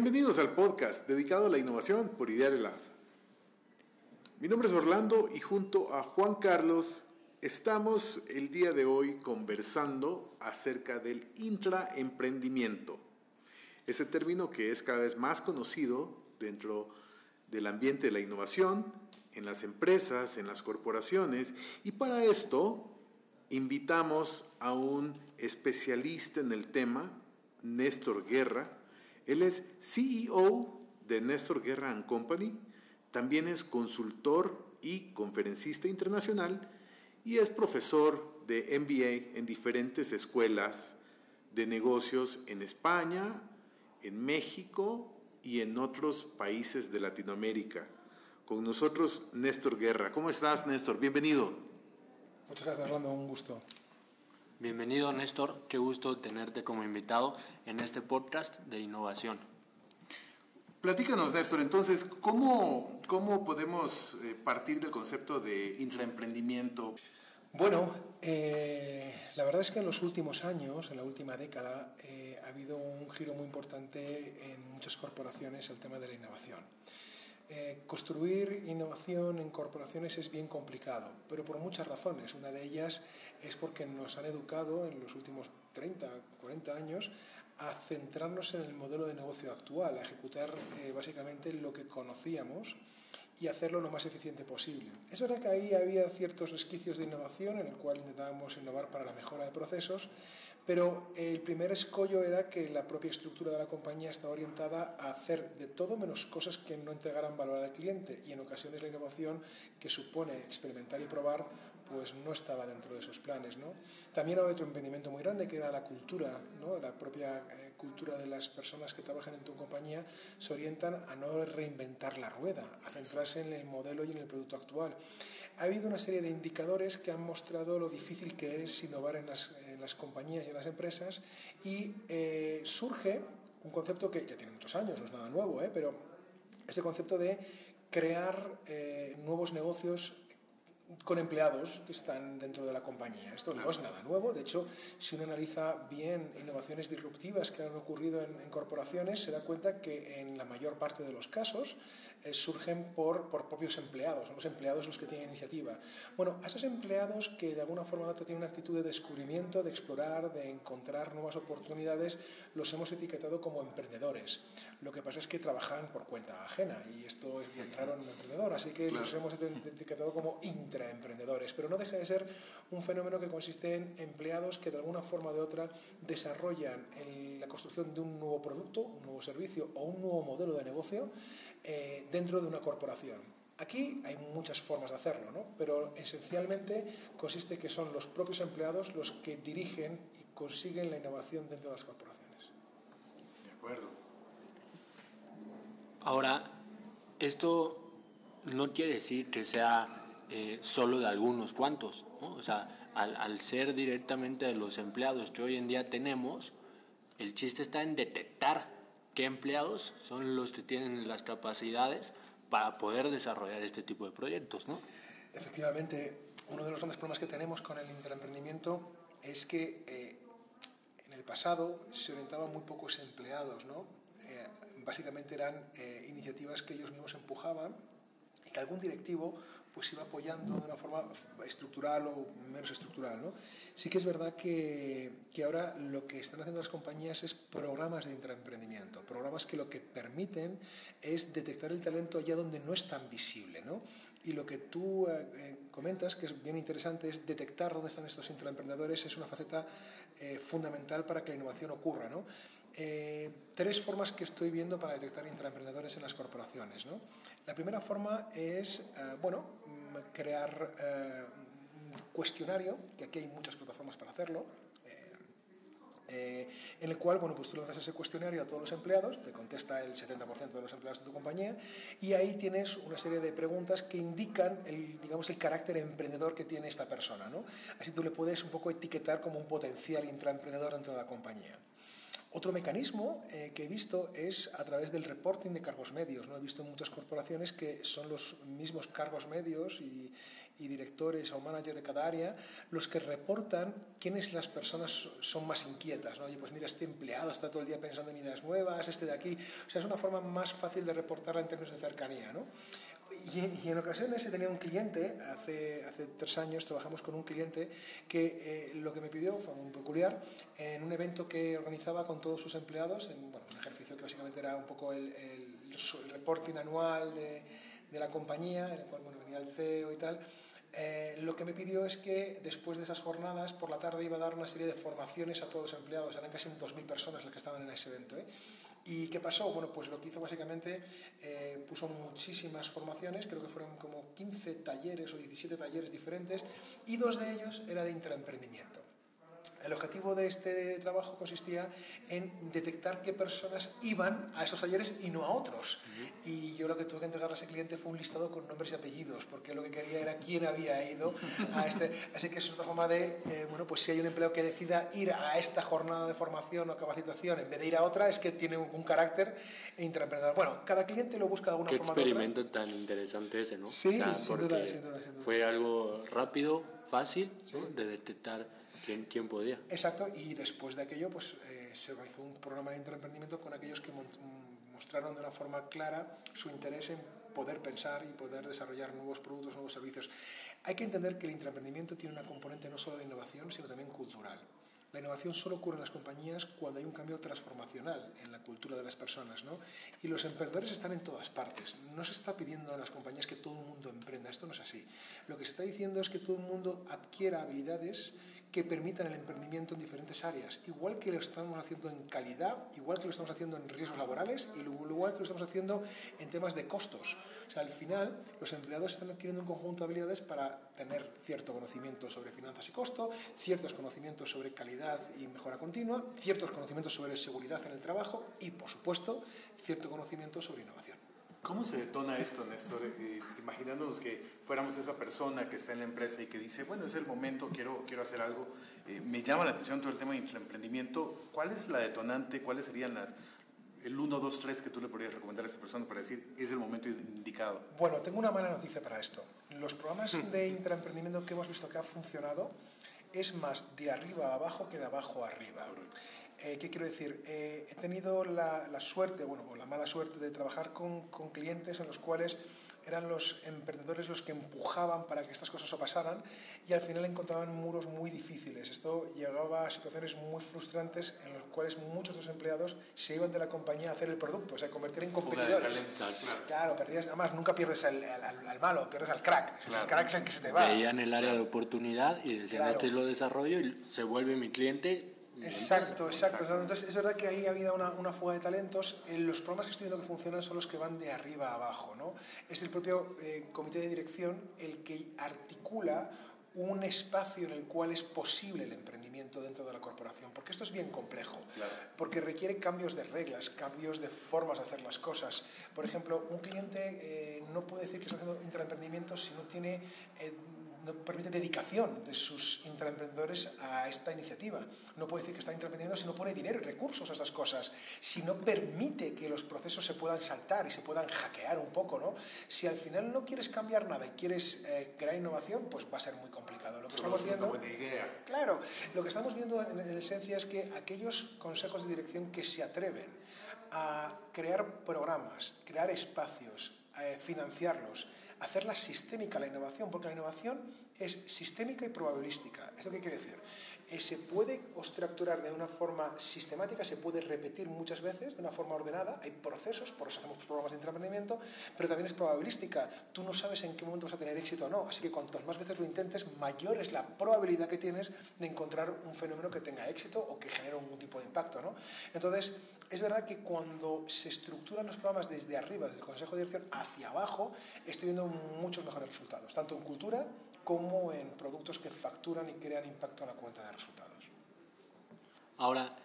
Bienvenidos al podcast dedicado a la innovación por Ideal Lab. Mi nombre es Orlando y junto a Juan Carlos estamos el día de hoy conversando acerca del intraemprendimiento. Ese término que es cada vez más conocido dentro del ambiente de la innovación, en las empresas, en las corporaciones, y para esto invitamos a un especialista en el tema, Néstor Guerra. Él es CEO de Néstor Guerra Company, también es consultor y conferencista internacional y es profesor de MBA en diferentes escuelas de negocios en España, en México y en otros países de Latinoamérica. Con nosotros Néstor Guerra. ¿Cómo estás, Néstor? Bienvenido. Muchas gracias, Orlando. Un gusto. Bienvenido, Néstor. Qué gusto tenerte como invitado en este podcast de innovación. Platícanos, Néstor, entonces, ¿cómo, cómo podemos eh, partir del concepto de intraemprendimiento? Bueno, eh, la verdad es que en los últimos años, en la última década, eh, ha habido un giro muy importante en muchas corporaciones el tema de la innovación. Construir innovación en corporaciones es bien complicado, pero por muchas razones. Una de ellas es porque nos han educado en los últimos 30, 40 años a centrarnos en el modelo de negocio actual, a ejecutar eh, básicamente lo que conocíamos y hacerlo lo más eficiente posible. Es verdad que ahí había ciertos resquicios de innovación en el cual intentábamos innovar para la mejora de procesos, pero el primer escollo era que la propia estructura de la compañía estaba orientada a hacer de todo menos cosas que no entregaran valor al cliente y en ocasiones la innovación que supone experimentar y probar pues no estaba dentro de esos planes. ¿no? También había otro emprendimiento muy grande que era la cultura, ¿no? la propia eh, cultura de las personas que trabajan en tu compañía se orientan a no reinventar la rueda, a centrarse en el modelo y en el producto actual. Ha habido una serie de indicadores que han mostrado lo difícil que es innovar en las, compañías y en las empresas y eh, surge un concepto que ya tiene muchos años, no es nada nuevo, ¿eh? pero este concepto de crear nuevos negocios con empleados que están dentro de la compañía. Esto no es nada nuevo, de hecho, si uno analiza bien innovaciones disruptivas que han ocurrido en, corporaciones, se da cuenta que en la mayor parte de los casos eh, surgen por, por, propios empleados, son los empleados los que tienen iniciativa. Bueno, a esos empleados que de alguna forma u otra tienen una actitud de descubrimiento, de explorar, de encontrar nuevas oportunidades, los hemos etiquetado como emprendedores. Lo que pasa es que trabajan por cuenta ajena y esto es bien raro en un emprendedor, así que los hemos etiquetado como intraemprendedores, pero no deja de ser un fenómeno que consiste en empleados que de alguna forma u de otra desarrollan la construcción de un nuevo producto, un nuevo servicio o un nuevo modelo de negocio eh, dentro de una corporación. Aquí hay muchas formas de hacerlo, ¿no? pero esencialmente consiste que son los propios empleados los que dirigen y consiguen la innovación dentro de las corporaciones. De acuerdo. Ahora, esto no quiere decir que sea eh, solo de algunos cuantos, ¿no? o sea, al, al ser directamente de los empleados que hoy en día tenemos, el chiste está en detectar qué empleados son los que tienen las capacidades para poder desarrollar este tipo de proyectos, ¿no? Efectivamente, uno de los grandes problemas que tenemos con el interemprendimiento es que eh, en el pasado se orientaban muy pocos empleados, ¿no? Eh, básicamente eran eh, iniciativas que ellos mismos empujaban y que algún directivo pues iba apoyando de una forma estructural o menos estructural. ¿no? Sí que es verdad que, que, ahora lo que están haciendo las compañías es programas de intraemprendimiento, programas que lo que permiten es detectar el talento allá donde no es tan visible. ¿no? Y lo que tú eh, eh, comentas, que es bien interesante, es detectar dónde están estos intraemprendedores, es una faceta eh, fundamental para que la innovación ocurra. ¿no? tres formas que estoy viendo para detectar intraemprendedores en las corporaciones. ¿no? La primera forma es, eh, bueno, crear eh, un cuestionario, que aquí hay muchas plataformas para hacerlo, eh, en el cual, bueno, pues tú le das ese cuestionario a todos los empleados, te contesta el 70% de los empleados de tu compañía, y ahí tienes una serie de preguntas que indican el, digamos, el carácter emprendedor que tiene esta persona, ¿no? Así tú le puedes un poco etiquetar como un potencial intraemprendedor dentro de la compañía. Otro mecanismo eh, que he visto es a través del reporting de cargos medios. ¿no? He visto muchas corporaciones que son los mismos cargos medios y, y directores o managers de cada área los que reportan quiénes las personas son más inquietas. ¿no? Oye, pues mira, este empleado está todo el día pensando en ideas nuevas, este de aquí. O sea, es una forma más fácil de reportarla en términos de cercanía. ¿no? Y, en ocasiones he tenido un cliente, hace, hace tres años trabajamos con un cliente que eh, lo que me pidió fue muy peculiar, en un evento que organizaba con todos sus empleados, un ejercicio que básicamente era un poco el, el, reporting anual de, la compañía, en el cual venía el CEO y tal, eh, lo que me pidió es que después de esas jornadas, por la tarde iba a dar una serie de formaciones a todos los empleados, eran casi 2.000 personas las que estaban en ese evento. ¿eh? ¿Y qué pasó? Bueno, pues lo que hizo básicamente, eh, puso muchísimas formaciones, creo que fueron como 15 talleres o 17 talleres diferentes, y dos de ellos era de intraemprendimiento. El objetivo de este trabajo consistía en detectar qué personas iban a esos talleres y no a otros. Y yo lo que tuve que entregarle a ese cliente fue un listado con nombres y apellidos, porque lo que quería era quién había ido a este. Así que es otra forma de, eh, bueno, pues si hay un empleo que decida ir a esta jornada de formación o capacitación en vez de ir a otra, es que tiene un, carácter intraemprendedor. Bueno, cada cliente lo busca de alguna ¿Qué forma. Qué experimento tan interesante ese, ¿no? Sí, sin, duda, sin, duda, Fue algo rápido, fácil de detectar ¿Quién, podía? Exacto, y después de aquello pues, eh, se organizó un programa de intraemprendimiento con aquellos que mostraron de una forma clara su interés en poder pensar y poder desarrollar nuevos productos, nuevos servicios. Hay que entender que el intraemprendimiento tiene una componente no solo de innovación, sino también cultural. La innovación solo ocurre en las compañías cuando hay un cambio transformacional en la cultura de las personas, ¿no? Y los emprendedores están en todas partes. No se está pidiendo a las compañías que todo el mundo emprenda, esto no es así. Lo que se está diciendo es que todo el mundo adquiera habilidades que permitan el emprendimiento en diferentes áreas, igual que lo estamos haciendo en calidad, igual que lo estamos haciendo en riesgos laborales y igual que lo estamos haciendo en temas de costos. O sea, al final los empleados están adquiriendo un conjunto de habilidades para tener cierto conocimiento sobre finanzas y costo, ciertos conocimientos sobre calidad y mejora continua, ciertos conocimientos sobre seguridad en el trabajo y, por supuesto, cierto conocimiento sobre innovación. ¿Cómo se detona esto, Néstor? Eh, imaginándonos que fuéramos esa persona que está en la empresa y que dice, bueno, es el momento, quiero, quiero hacer algo. Eh, me llama la atención todo el tema de emprendimiento. ¿Cuál es la detonante? ¿Cuáles serían las, el 1, 2, 3 que tú le podrías recomendar a esta persona para decir, es el momento indicado? Bueno, tengo una mala noticia para esto. Los programas de intraemprendimiento que hemos visto que ha funcionado es más de arriba a abajo que de abajo a arriba. Eh, ¿Qué quiero decir? Eh, he tenido la, la, suerte, bueno, o la mala suerte de trabajar con, con, clientes en los cuales eran los emprendedores los que empujaban para que estas cosas pasaran y al final encontraban muros muy difíciles. Esto llegaba a situaciones muy frustrantes en las cuales muchos de los empleados se iban de la compañía a hacer el producto, o sea, convertir en competidores. claro. perdías, además nunca pierdes al, al, malo, pierdes al crack. El crack es el que se te va. Veían el área de oportunidad y decían, este lo desarrollo y se vuelve mi cliente Exacto, exacto, Entonces es verdad que ahí ha habido una, una fuga de talentos. En los programas que estoy viendo que funcionan son los que van de arriba a abajo. ¿no? Es el propio eh, comité de dirección el que articula un espacio en el cual es posible el emprendimiento dentro de la corporación, porque esto es bien complejo, porque requiere cambios de reglas, cambios de formas de hacer las cosas. Por ejemplo, un cliente eh, no puede decir que está haciendo intraemprendimiento si no tiene eh, no permite dedicación de sus intraemprendedores a esta iniciativa. No puede decir que está intraemprendiendo si no pone dinero y recursos a esas cosas, si no permite que los procesos se puedan saltar y se puedan hackear un poco, ¿no? Si al final no quieres cambiar nada y quieres eh, crear innovación, pues va a ser muy complicado. Lo que estamos viendo, claro, lo que estamos viendo en, en esencia es que aquellos consejos de dirección que se atreven a crear programas, crear espacios, eh, financiarlos, hacerla sistémica la innovación, porque la innovación es sistémica y probabilística. ¿Esto qué quiere decir? Eh, se puede estructurar de una forma sistemática, se puede repetir muchas veces de una forma ordenada, hay procesos, por eso hacemos programas de entrenamiento, pero también es probabilística. Tú no sabes en qué momento vas a tener éxito o no, así que cuantas más veces lo intentes, mayor es la probabilidad que tienes de encontrar un fenómeno que tenga éxito o que genere algún tipo de impacto. ¿no? Entonces, es verdad que cuando se estructuran los programas desde arriba, desde el Consejo de Dirección hacia abajo, estoy viendo muchos mejores resultados, tanto en cultura como en productos que facturan y crean impacto en la cuenta de resultados. Ahora,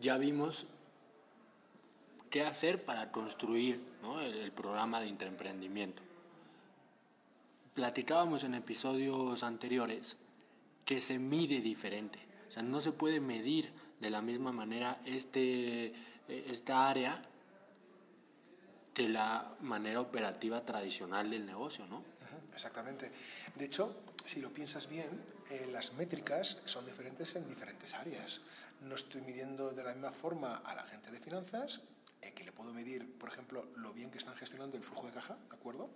ya vimos qué hacer para construir el, programa de intraemprendimiento. Platicábamos en episodios anteriores que se mide diferente. O sea, no se puede medir de la misma manera este, esta área de la manera operativa tradicional del negocio, ¿no? Exactamente. De hecho, si lo piensas bien, eh, las métricas son diferentes en diferentes áreas. No estoy midiendo de la misma forma a la gente de finanzas, eh, que le puedo medir, por ejemplo, lo bien que están gestionando el flujo de caja, ¿de acuerdo?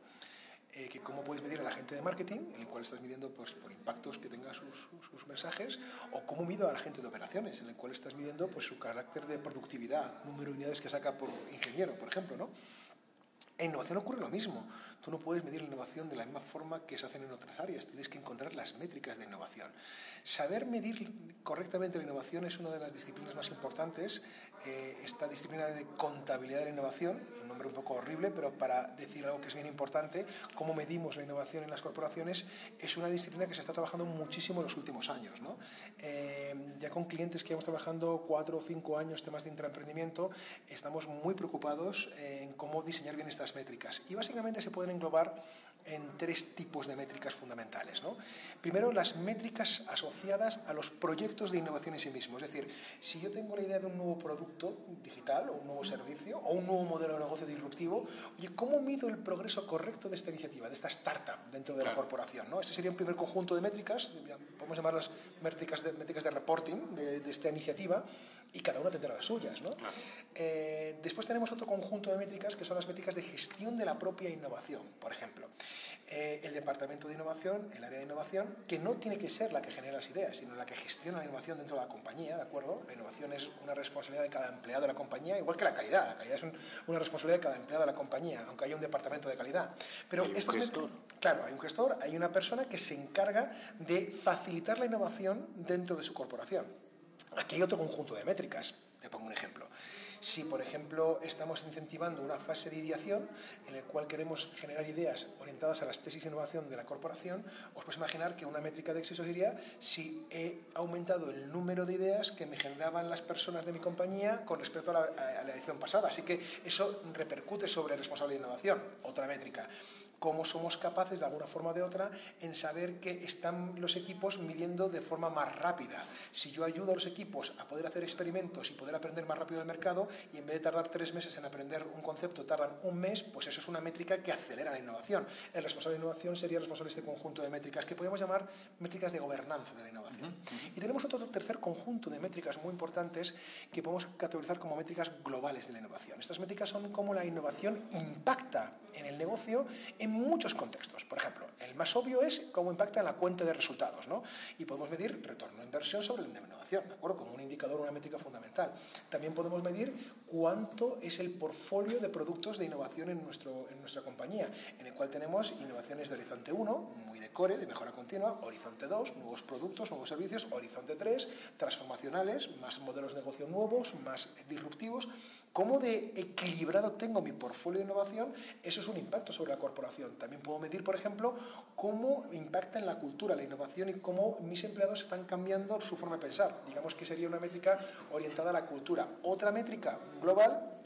Eh, que cómo puedes medir a la gente de marketing, en el cual estás midiendo pues, por impactos que tenga sus, sus, mensajes, o cómo mido a la gente de operaciones, en el cual estás midiendo pues, su carácter de productividad, número de unidades que saca por ingeniero, por ejemplo, ¿no? En innovación ocurre lo mismo. Tú no puedes medir la innovación de la misma forma que se hacen en otras áreas. Tienes que encontrar las métricas de innovación. Saber medir correctamente la innovación es una de las disciplinas más importantes. Eh, esta disciplina de contabilidad de la innovación, un nombre un poco horrible, pero para decir algo que es bien importante, cómo medimos la innovación en las corporaciones, es una disciplina que se está trabajando muchísimo en los últimos años. ¿no? Con clientes que llevamos trabajando cuatro o cinco años temas de intraemprendimiento, estamos muy preocupados en cómo diseñar bien estas métricas. Y básicamente se pueden englobar en tres tipos de métricas fundamentales. ¿no? Primero, las métricas asociadas a los proyectos de innovación en sí mismos. Es decir, si yo tengo la idea de un nuevo producto digital o un nuevo servicio o un nuevo modelo de negocio disruptivo, oye, ¿cómo mido el progreso correcto de esta iniciativa, de esta startup dentro de la corporación? ¿no? Ese sería un primer conjunto de métricas, podemos llamarlas métricas de, métricas de reporting de, de esta iniciativa y cada una tendrá las suyas. ¿no? Eh, después tenemos otro conjunto de métricas que son las métricas de gestión de la propia innovación, por ejemplo. Eh, el departamento de innovación, el área de innovación, que no tiene que ser la que genera las ideas, sino la que gestiona la innovación dentro de la compañía, ¿de acuerdo? La innovación es una responsabilidad de cada empleado de la compañía, igual que la calidad. La calidad es una responsabilidad de cada empleado de la compañía, aunque haya un departamento de calidad. Pero hay un gestor. Claro, hay un gestor, hay una persona que se encarga de facilitar la innovación dentro de su corporación. Aquí hay otro conjunto de métricas. Te pongo un ejemplo. Si, por ejemplo, estamos incentivando una fase de ideación en la cual queremos generar ideas orientadas a las tesis de innovación de la corporación, os podéis imaginar que una métrica de éxito sería si he aumentado el número de ideas que me generaban las personas de mi compañía con respecto a la, a la edición pasada. Así que eso repercute sobre responsable de innovación. Otra métrica cómo somos capaces de alguna forma o de otra en saber que están los equipos midiendo de forma más rápida. Si yo ayudo a los equipos a poder hacer experimentos y poder aprender más rápido del mercado y en vez de tardar tres meses en aprender un concepto tardan un mes, pues eso es una métrica que acelera la innovación. El responsable de innovación sería el responsable de este conjunto de métricas que podemos llamar métricas de gobernanza de la innovación. Y tenemos otro tercer conjunto de métricas muy importantes que podemos categorizar como métricas globales de la innovación. Estas métricas son cómo la innovación impacta en el negocio en muchos contextos. Por ejemplo, el más obvio es cómo impacta en la cuenta de resultados, ¿no? Y podemos medir retorno de inversión sobre la innovación, ¿de acuerdo? Como un indicador, una métrica fundamental. También podemos medir cuánto es el portfolio de productos de innovación en, nuestro, en nuestra compañía, en el cual tenemos innovaciones de Horizonte 1, muy de core, de mejora continua, Horizonte 2, nuevos productos, nuevos servicios, Horizonte 3, transformacionales, más modelos de negocio nuevos, más disruptivos, cómo de equilibrado tengo mi portfolio de innovación, eso es un impacto sobre la corporación. También puedo medir, por ejemplo, cómo impacta en la cultura la innovación y cómo mis empleados están cambiando su forma de pensar. Digamos que sería una métrica orientada a la cultura. Otra métrica global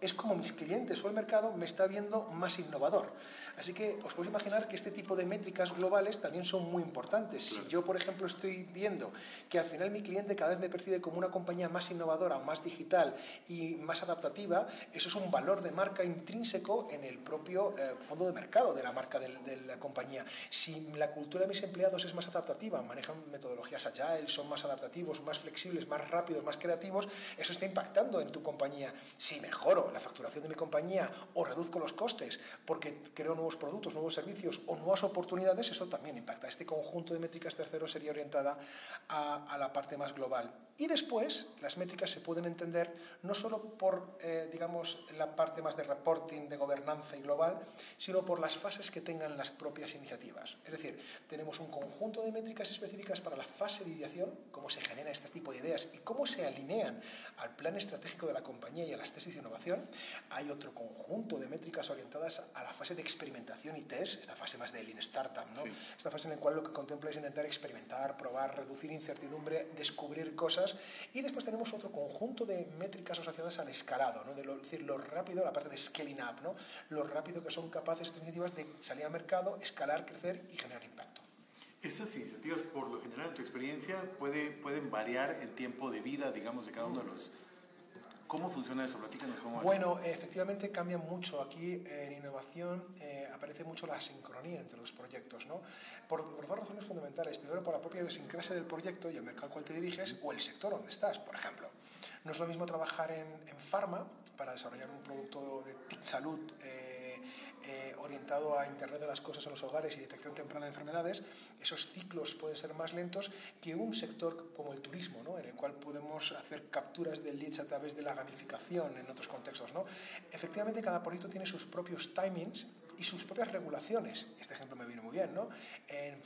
es como mis clientes o el mercado me está viendo más innovador. Así que os podéis imaginar que este tipo de métricas globales también son muy importantes. Si yo, por ejemplo, estoy viendo que al final mi cliente cada vez me percibe como una compañía más innovadora, más digital y más adaptativa, eso es un valor de marca intrínseco en el propio eh, fondo de mercado de la marca de, de, la compañía. Si la cultura de mis empleados es más adaptativa, manejan metodologías agile, son más adaptativos, más flexibles, más rápidos, más creativos, eso está impactando en tu compañía. Si mejoro la facturación de mi compañía o reduzco los costes porque creo nuevos productos, nuevos servicios o nuevas oportunidades, eso también impacta. Este conjunto de métricas tercero sería orientada a, la parte más global. Y después, las métricas se pueden entender no solo por, eh, digamos, la parte más de reporting, de gobernanza y global, sino por las fases que tengan las propias iniciativas. Es decir, tenemos un conjunto de métricas específicas para la fase de ideación, cómo se genera este tipo de ideas y cómo se alinean al plan estratégico de la compañía y a las tesis de innovación. Hay otro conjunto de métricas orientadas a la fase de experimentación y test, esta fase más de Lean Startup, ¿no? Sí. Esta fase en la cual lo que contempla es intentar experimentar, probar, reducir incertidumbre, descubrir cosas y después tenemos otro conjunto de métricas asociadas al escalado, ¿no? de lo, es decir, lo rápido, la parte de scaling up, ¿no? lo rápido que son capaces estas iniciativas de salir al mercado, escalar, crecer y generar impacto. Estas iniciativas, por lo general, en tu experiencia, puede, pueden variar en tiempo de vida, digamos, de cada uno de los ¿Cómo funciona eso? Platícanos cómo Bueno, efectivamente cambia mucho. Aquí en innovación eh, aparece mucho la sincronía entre los proyectos, ¿no? Por, dos razones fundamentales. Primero, por la propia idiosincrasia del proyecto y el mercado al cual te diriges o el sector donde estás, por ejemplo. No es lo mismo trabajar en, en pharma para desarrollar un producto de salud. Eh, eh, orientado a Internet de las Cosas en los hogares y detección temprana de enfermedades, esos ciclos pueden ser más lentos que un sector como el turismo, ¿no? en el cual podemos hacer capturas de leads a través de la gamificación en otros contextos. ¿no? Efectivamente, cada proyecto tiene sus propios timings y sus propias regulaciones. Este ejemplo me viene muy bien. ¿no? En,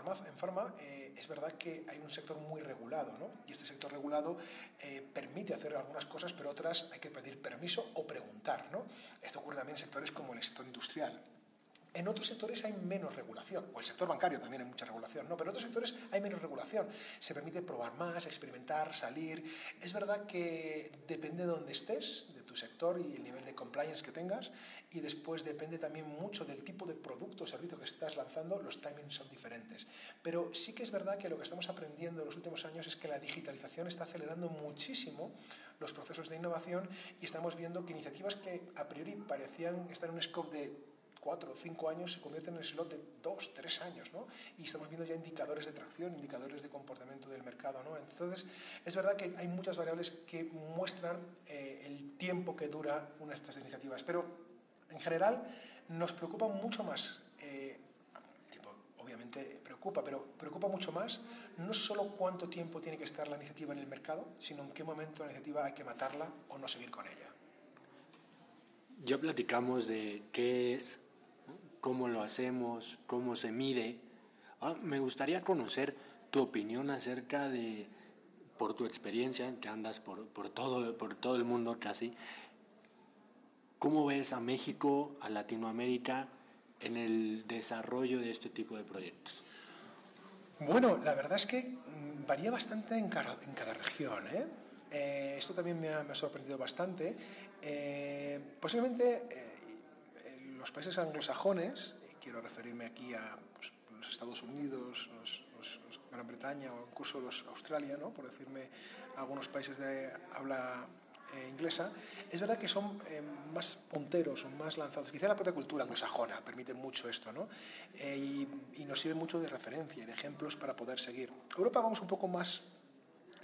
en, farma, eh, es verdad que hay un sector muy regulado ¿no? y este sector regulado eh, permite hacer algunas cosas, pero otras hay que pedir permiso o preguntar. ¿no? Esto ocurre también en sectores como el sector industrial. En otros sectores hay menos regulación, o el sector bancario también hay mucha regulación, ¿no? pero en otros sectores hay menos regulación. Se permite probar más, experimentar, salir. Es verdad que depende de dónde estés, tu sector y el nivel de compliance que tengas, y después depende también mucho del tipo de producto o servicio que estás lanzando, los timings son diferentes. Pero sí que es verdad que lo que estamos aprendiendo en los últimos años es que la digitalización está acelerando muchísimo los procesos de innovación y estamos viendo que iniciativas que a priori parecían estar en un scope de cuatro o cinco años se convierten en el slot de dos, tres años, ¿no? Y estamos viendo ya indicadores de tracción, indicadores de comportamiento del mercado, ¿no? Entonces, es verdad que hay muchas variables que muestran eh, el tiempo que dura una de estas iniciativas, pero en general nos preocupa mucho más, eh, obviamente preocupa, pero preocupa mucho más no solo cuánto tiempo tiene que estar la iniciativa en el mercado, sino en qué momento la iniciativa hay que matarla o no seguir con ella. Ya platicamos de qué es cómo lo hacemos, cómo se mide. Ah, me gustaría conocer tu opinión acerca de, por tu experiencia, que andas por, por, todo, por todo el mundo casi, ¿cómo ves a México, a Latinoamérica en el desarrollo de este tipo de proyectos? Bueno, la verdad es que mm, varía bastante en cada, en cada región. ¿eh? Eh, esto también me ha, me ha sorprendido bastante. Eh, posiblemente los países anglosajones, quiero referirme aquí a pues, los Estados Unidos, Gran Bretaña o incluso los Australia, ¿no? por decirme algunos países de habla eh, inglesa, es verdad que son eh, más punteros, son más lanzados. Quizá la propia cultura anglosajona permite mucho esto, ¿no? Eh, y, y, nos sirve mucho de referencia y de ejemplos para poder seguir. Europa vamos un poco más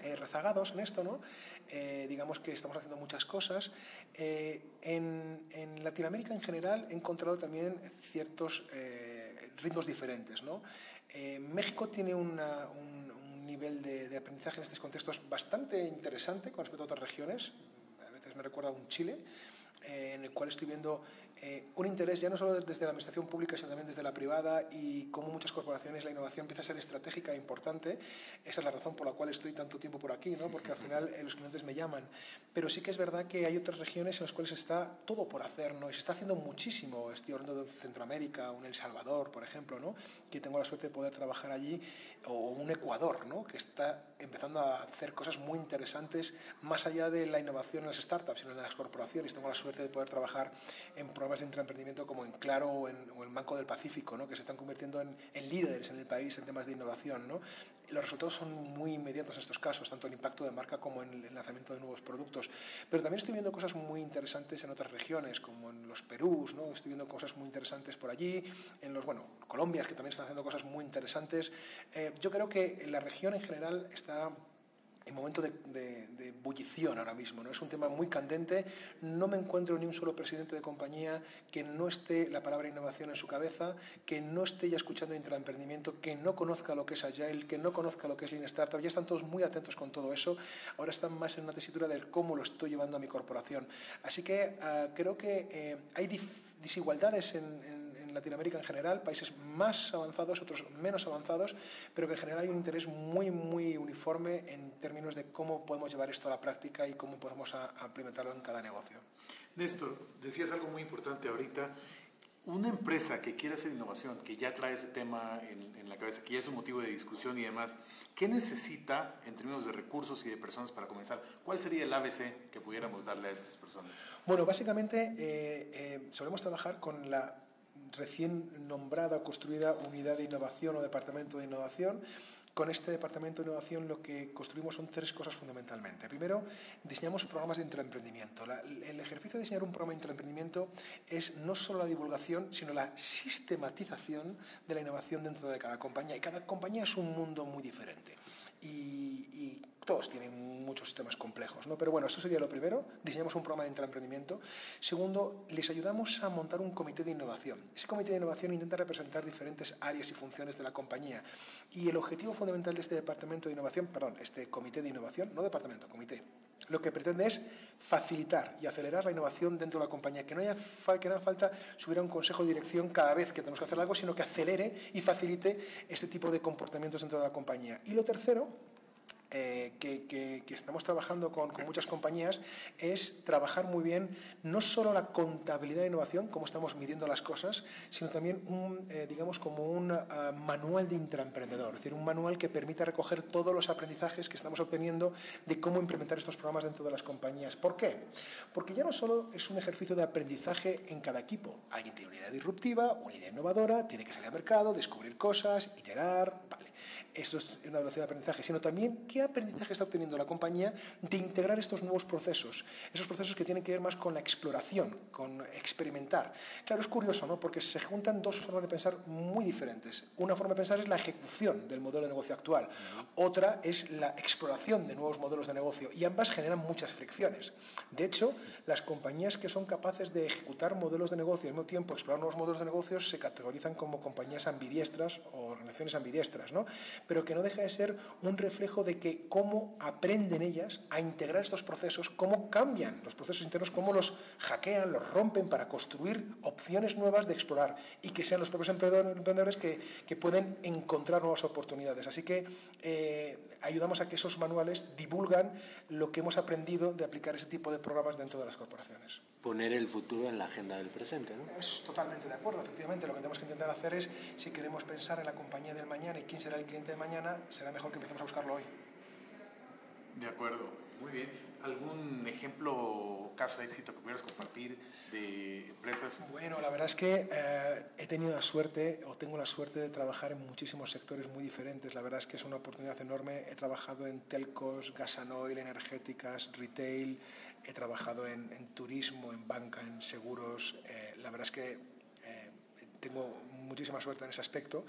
eh, rezagados en esto, ¿no? Eh, digamos que estamos haciendo muchas cosas. Eh, en, Latinoamérica en general he encontrado también ciertos ritmos diferentes, ¿no? México tiene un, nivel de, de, aprendizaje en estos contextos bastante interesante con respecto a otras regiones. A veces me recuerda a un Chile, en el cual estoy viendo eh, un interés ya no solo desde la administración pública, sino también desde la privada y como muchas corporaciones la innovación empieza a ser estratégica e importante. Esa es la razón por la cual estoy tanto tiempo por aquí, ¿no? porque al final eh, los clientes me llaman. Pero sí que es verdad que hay otras regiones en las cuales está todo por hacer ¿no? y se está haciendo muchísimo. Estoy hablando de Centroamérica, un El Salvador, por ejemplo, ¿no? que tengo la suerte de poder trabajar allí, o un Ecuador, ¿no? que está empezando a hacer cosas muy interesantes más allá de la innovación en las startups, sino en las corporaciones. Tengo la suerte de poder trabajar en programas de intraemprendimiento como en Claro o en, el Banco del Pacífico, ¿no? que se están convirtiendo en, en, líderes en el país en temas de innovación. ¿no? Los resultados son muy inmediatos en estos casos, tanto el impacto de marca como en el lanzamiento de nuevos productos. Pero también estoy viendo cosas muy interesantes en otras regiones, como en los Perús, ¿no? estoy viendo cosas muy interesantes por allí, en los, bueno, Colombia, que también están haciendo cosas muy interesantes. Eh, yo creo que la región en general está en momento de, de, de, ebullición ahora mismo. ¿no? Es un tema muy candente. No me encuentro ni un solo presidente de compañía que no esté la palabra innovación en su cabeza, que no esté ya escuchando intraemprendimiento, que no conozca lo que es Agile, que no conozca lo que es Lean Startup. Ya están todos muy atentos con todo eso. Ahora están más en una tesitura del cómo lo estoy llevando a mi corporación. Así que uh, creo que eh, hay desigualdades en, en Latinoamérica en general, países más avanzados, otros menos avanzados, pero que en general hay un interés muy, muy uniforme en términos de cómo podemos llevar esto a la práctica y cómo podemos implementarlo en cada negocio. Néstor, decías algo muy importante ahorita. Una empresa que quiere hacer innovación, que ya trae ese tema en, la cabeza, que ya es un motivo de discusión y demás, ¿qué necesita en términos de recursos y de personas para comenzar? ¿Cuál sería el ABC que pudiéramos darle a estas personas? Bueno, básicamente eh, eh, solemos trabajar con la recién nombrada o construida unidad de innovación o departamento de innovación con este departamento de innovación lo que construimos son tres cosas fundamentalmente. Primero, diseñamos programas de intraemprendimiento. el ejercicio de diseñar un programa de intraemprendimiento es no solo la divulgación, sino la sistematización de la innovación dentro de cada compañía. Y cada compañía es un mundo muy diferente. Y todos tienen muchos sistemas complejos, ¿no? Pero bueno, eso sería lo primero, diseñamos un programa de intraemprendimiento. Segundo, les ayudamos a montar un comité de innovación. Ese comité de innovación intenta representar diferentes áreas y funciones de la compañía. Y el objetivo fundamental de este departamento de innovación, perdón, este comité de innovación, no departamento, comité, lo que pretende es facilitar y acelerar la innovación dentro de la compañía, que no haya, que no haga falta subir a un consejo de dirección cada vez que tenemos que hacer algo, sino que acelere y facilite este tipo de comportamientos dentro de la compañía. Y lo tercero, eh, que, estamos trabajando con, muchas compañías es trabajar muy bien no solo la contabilidad de innovación, cómo estamos midiendo las cosas, sino también un, eh, digamos, como un ah, manual de intraemprendedor, es decir, un manual que permita recoger todos los aprendizajes que estamos obteniendo de cómo implementar estos programas dentro de las compañías. ¿Por qué? Porque ya no solo es un ejercicio de aprendizaje en cada equipo. Alguien tiene una idea disruptiva, una idea innovadora, tiene que salir al mercado, descubrir cosas, iterar, vale eso es una velocidad de aprendizaje, sino también qué aprendizaje está obteniendo la compañía de integrar estos nuevos procesos, esos procesos que tienen que ver más con la exploración, con experimentar. Claro, es curioso, ¿no? Porque se juntan dos formas de pensar muy diferentes. Una forma de pensar es la ejecución del modelo de negocio actual, otra es la exploración de nuevos modelos de negocio y ambas generan muchas fricciones. De hecho, las compañías que son capaces de ejecutar modelos de negocio y al mismo tiempo explorar nuevos modelos de negocio se categorizan como compañías ambidiestras o organizaciones ambidiestras, ¿no? Pero que no deja de ser un reflejo de que cómo aprenden ellas a integrar estos procesos, cómo cambian los procesos internos, cómo los hackean, los rompen para construir opciones nuevas de explorar y que sean los propios emprendedores que, que pueden encontrar nuevas oportunidades. Así que eh, ayudamos a que esos manuales divulgan lo que hemos aprendido de aplicar ese tipo de programas dentro de las corporaciones poner el futuro en la agenda del presente. ¿no? Es totalmente de acuerdo. Efectivamente, lo que tenemos que intentar hacer es, si queremos pensar en la compañía del mañana y quién será el cliente de mañana, será mejor que empecemos a buscarlo hoy. De acuerdo, muy bien. ¿Algún ejemplo, caso de éxito que pudieras compartir de empresas? Bueno, la verdad es que eh, he tenido la suerte, o tengo la suerte de trabajar en muchísimos sectores muy diferentes. La verdad es que es una oportunidad enorme. He trabajado en telcos, gas and oil, energéticas, retail, he trabajado en, turismo, en banca, en seguros. Eh, la verdad es que eh, tengo muchísima suerte en ese aspecto.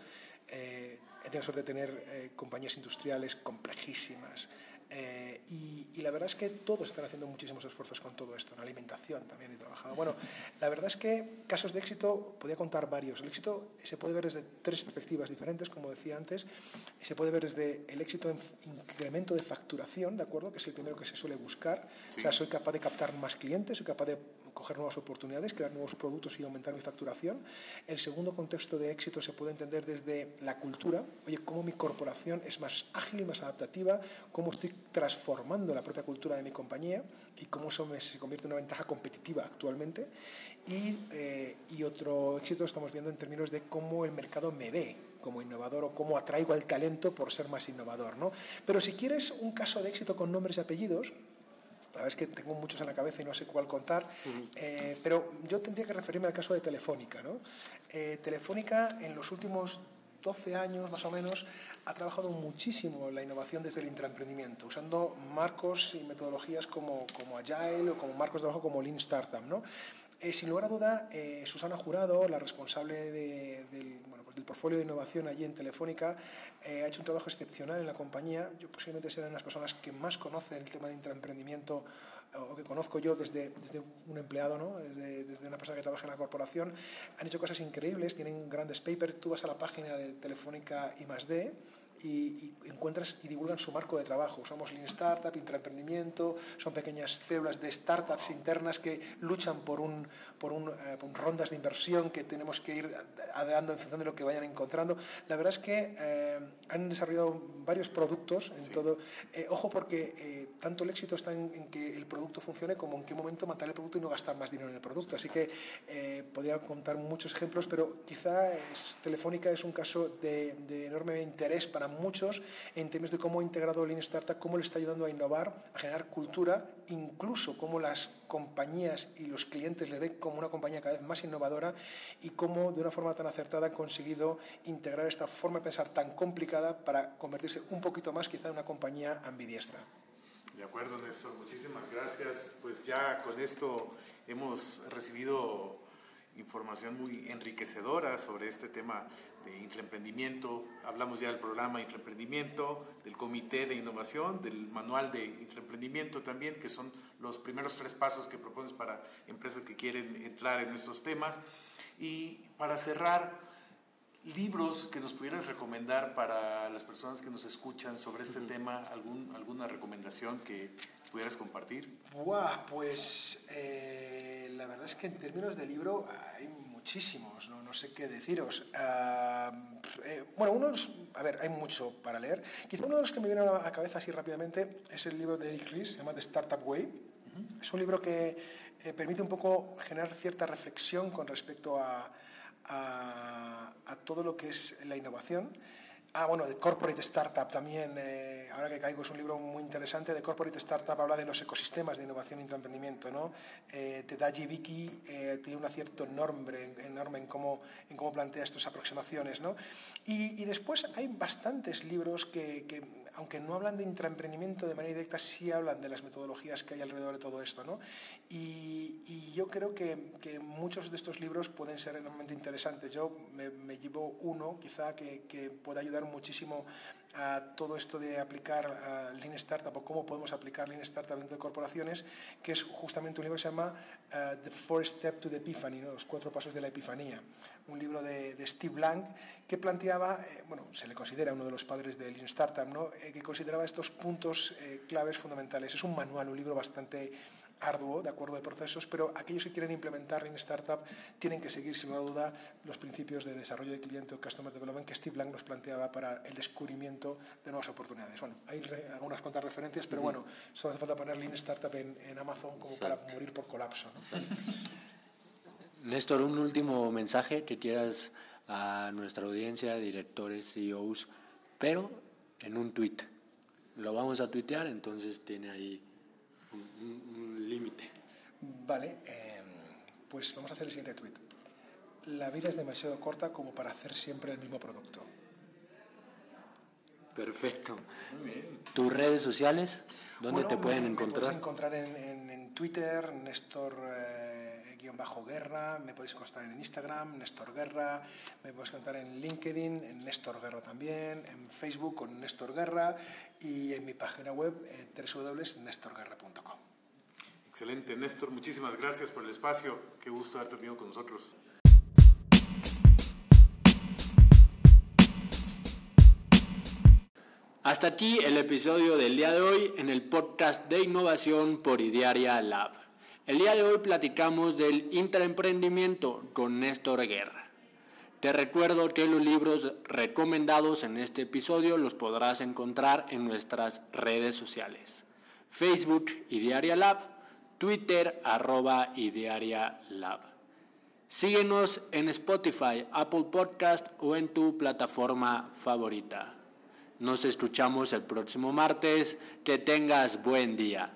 Eh, he tenido suerte de tener compañías industriales complejísimas, eh, y, la verdad es que todos están haciendo muchísimos esfuerzos con todo esto. En alimentación también he trabajado. Bueno, la verdad es que casos de éxito, podía contar varios. El éxito se puede ver desde tres perspectivas diferentes, como decía antes. Se puede ver desde el éxito en incremento de facturación, ¿de acuerdo? Que es el primero que se suele buscar. O sea, soy capaz de captar más clientes, soy capaz de coger nuevas oportunidades, crear nuevos productos y aumentar mi facturación. El segundo contexto de éxito se puede entender desde la cultura. Oye, cómo mi corporación es más ágil, más adaptativa, cómo estoy transformando la propia cultura de mi compañía y cómo eso se convierte en una ventaja competitiva actualmente. Y, eh, y otro éxito estamos viendo en términos de cómo el mercado me ve como innovador o cómo atraigo al talento por ser más innovador. ¿no? Pero si quieres un caso de éxito con nombres y apellidos, la verdad es que tengo muchos en la cabeza y no sé cuál contar, eh, pero yo tendría que referirme al caso de Telefónica. ¿no? Eh, Telefónica en los últimos 12 años más o menos ha trabajado muchísimo en la innovación desde el intraemprendimiento, usando marcos y metodologías como, como Agile o como marcos de trabajo como Lean Startup. ¿no? Eh, sin lugar a duda, Susana Jurado, la responsable del el portfolio de innovación allí en Telefónica, eh, ha hecho un trabajo excepcional en la compañía. Yo posiblemente sea de las personas que más conocen el tema de intraemprendimiento o que conozco yo desde, desde un empleado, ¿no? desde, desde, una persona que trabaja en la corporación. Han hecho cosas increíbles, tienen grandes papers. Tú vas a la página de Telefónica I D y, encuentras y divulgan su marco de trabajo. Usamos Lean Startup, intraemprendimiento, son pequeñas células de startups internas que luchan por, un, por, un, eh, por rondas de inversión que tenemos que ir adeando en función de lo que vayan encontrando. La verdad es que eh, han desarrollado varios productos en todo. Eh, ojo porque tanto el éxito está en, que el producto funcione como en qué momento matar el producto y no gastar más dinero en el producto. Así que podría contar muchos ejemplos, pero quizá Telefónica es un caso de, de enorme interés para muchos en términos de cómo ha integrado Lean Startup, cómo le está ayudando a innovar, a generar cultura, incluso cómo las compañías y los clientes le ven como una compañía cada vez más innovadora y cómo de una forma tan acertada ha conseguido integrar esta forma de pensar tan complicada para convertirse un poquito más quizá en una compañía ambidiestra. De acuerdo, Néstor, muchísimas gracias. Pues ya con esto hemos recibido información muy enriquecedora sobre este tema de intraemprendimiento. Hablamos ya del programa Intraemprendimiento, del Comité de Innovación, del Manual de Intraemprendimiento también, que son los primeros tres pasos que propones para empresas que quieren entrar en estos temas. Y para cerrar, libros que nos pudieras recomendar para las personas que nos escuchan sobre este tema, algún, alguna recomendación que pudieras compartir. Buah, pues eh, la verdad es que en términos de libro hay muchísimos, no, no sé qué deciros. Eh, bueno, uno, a ver, hay mucho para leer. Quizá uno de los que me viene a la cabeza así rápidamente es el libro de Eric Ries, se llama The Startup Way. Es un libro que eh, permite un poco generar cierta reflexión con respecto a a, todo lo que es la innovación. Ah, bueno, de Corporate Startup también, eh, ahora que caigo, es un libro muy interesante. De Corporate Startup habla de los ecosistemas de innovación y emprendimiento. ¿no? Eh, Tadaji Vicky eh, tiene un acierto enorme, enorme en, cómo, en cómo plantea estas aproximaciones. ¿no? Y, y después hay bastantes libros que, que aunque no hablan de intraemprendimiento de manera directa, sí hablan de las metodologías que hay alrededor de todo esto. ¿no? Y, yo creo que, muchos de estos libros pueden ser enormemente interesantes. Yo me, me llevo uno, quizá, que, que pueda ayudar muchísimo a todo esto de aplicar uh, Lean Startup o cómo podemos aplicar Lean Startup dentro de corporaciones, que es justamente un libro que se llama uh, The Four Steps to the Epiphany, ¿no? los cuatro pasos de la epifanía, un libro de, de Steve Blank que planteaba, eh, bueno, se le considera uno de los padres de Lean Startup, ¿no? Eh, que consideraba estos puntos eh, claves fundamentales. Es un manual, un libro bastante arduo, de acuerdo de procesos, pero aquellos que quieren implementar en Startup tienen que seguir, sin duda, los principios de desarrollo de cliente o Customer Development que Steve Blank nos planteaba para el descubrimiento de nuevas oportunidades. Bueno, hay algunas cuantas referencias, pero bueno, solo hace falta poner Lean Startup en, en Amazon como Exacto. para morir por colapso. ¿no? Néstor, un último mensaje que quieras a nuestra audiencia, directores, CEOs, pero en un tweet. Lo vamos a tuitear, entonces tiene ahí un, un límite. Vale, eh, pues vamos a hacer el siguiente tweet. La vida es demasiado corta como para hacer siempre el mismo producto. Perfecto. ¿Tus redes sociales? ¿Dónde bueno, te pueden me, encontrar? Me podéis encontrar en, en, en Twitter, Néstor eh, guion bajo Guerra, me podéis encontrar en Instagram, Néstor Guerra, me podéis encontrar en LinkedIn, en Néstor Guerra también, en Facebook con Néstor Guerra y en mi página web eh, www.nestorguerra.com. Excelente, Néstor, muchísimas gracias por el espacio. Qué gusto haberte tenido con nosotros. Hasta aquí el episodio del día de hoy en el podcast de innovación por Idearia Lab. El día de hoy platicamos del intraemprendimiento con Néstor Guerra. Te recuerdo que los libros recomendados en este episodio los podrás encontrar en nuestras redes sociales. Facebook Idearia Lab, Twitter arroba Idearia Lab. Síguenos en Spotify, Apple Podcast o en tu plataforma favorita. Nos escuchamos el próximo martes. Que tengas buen día.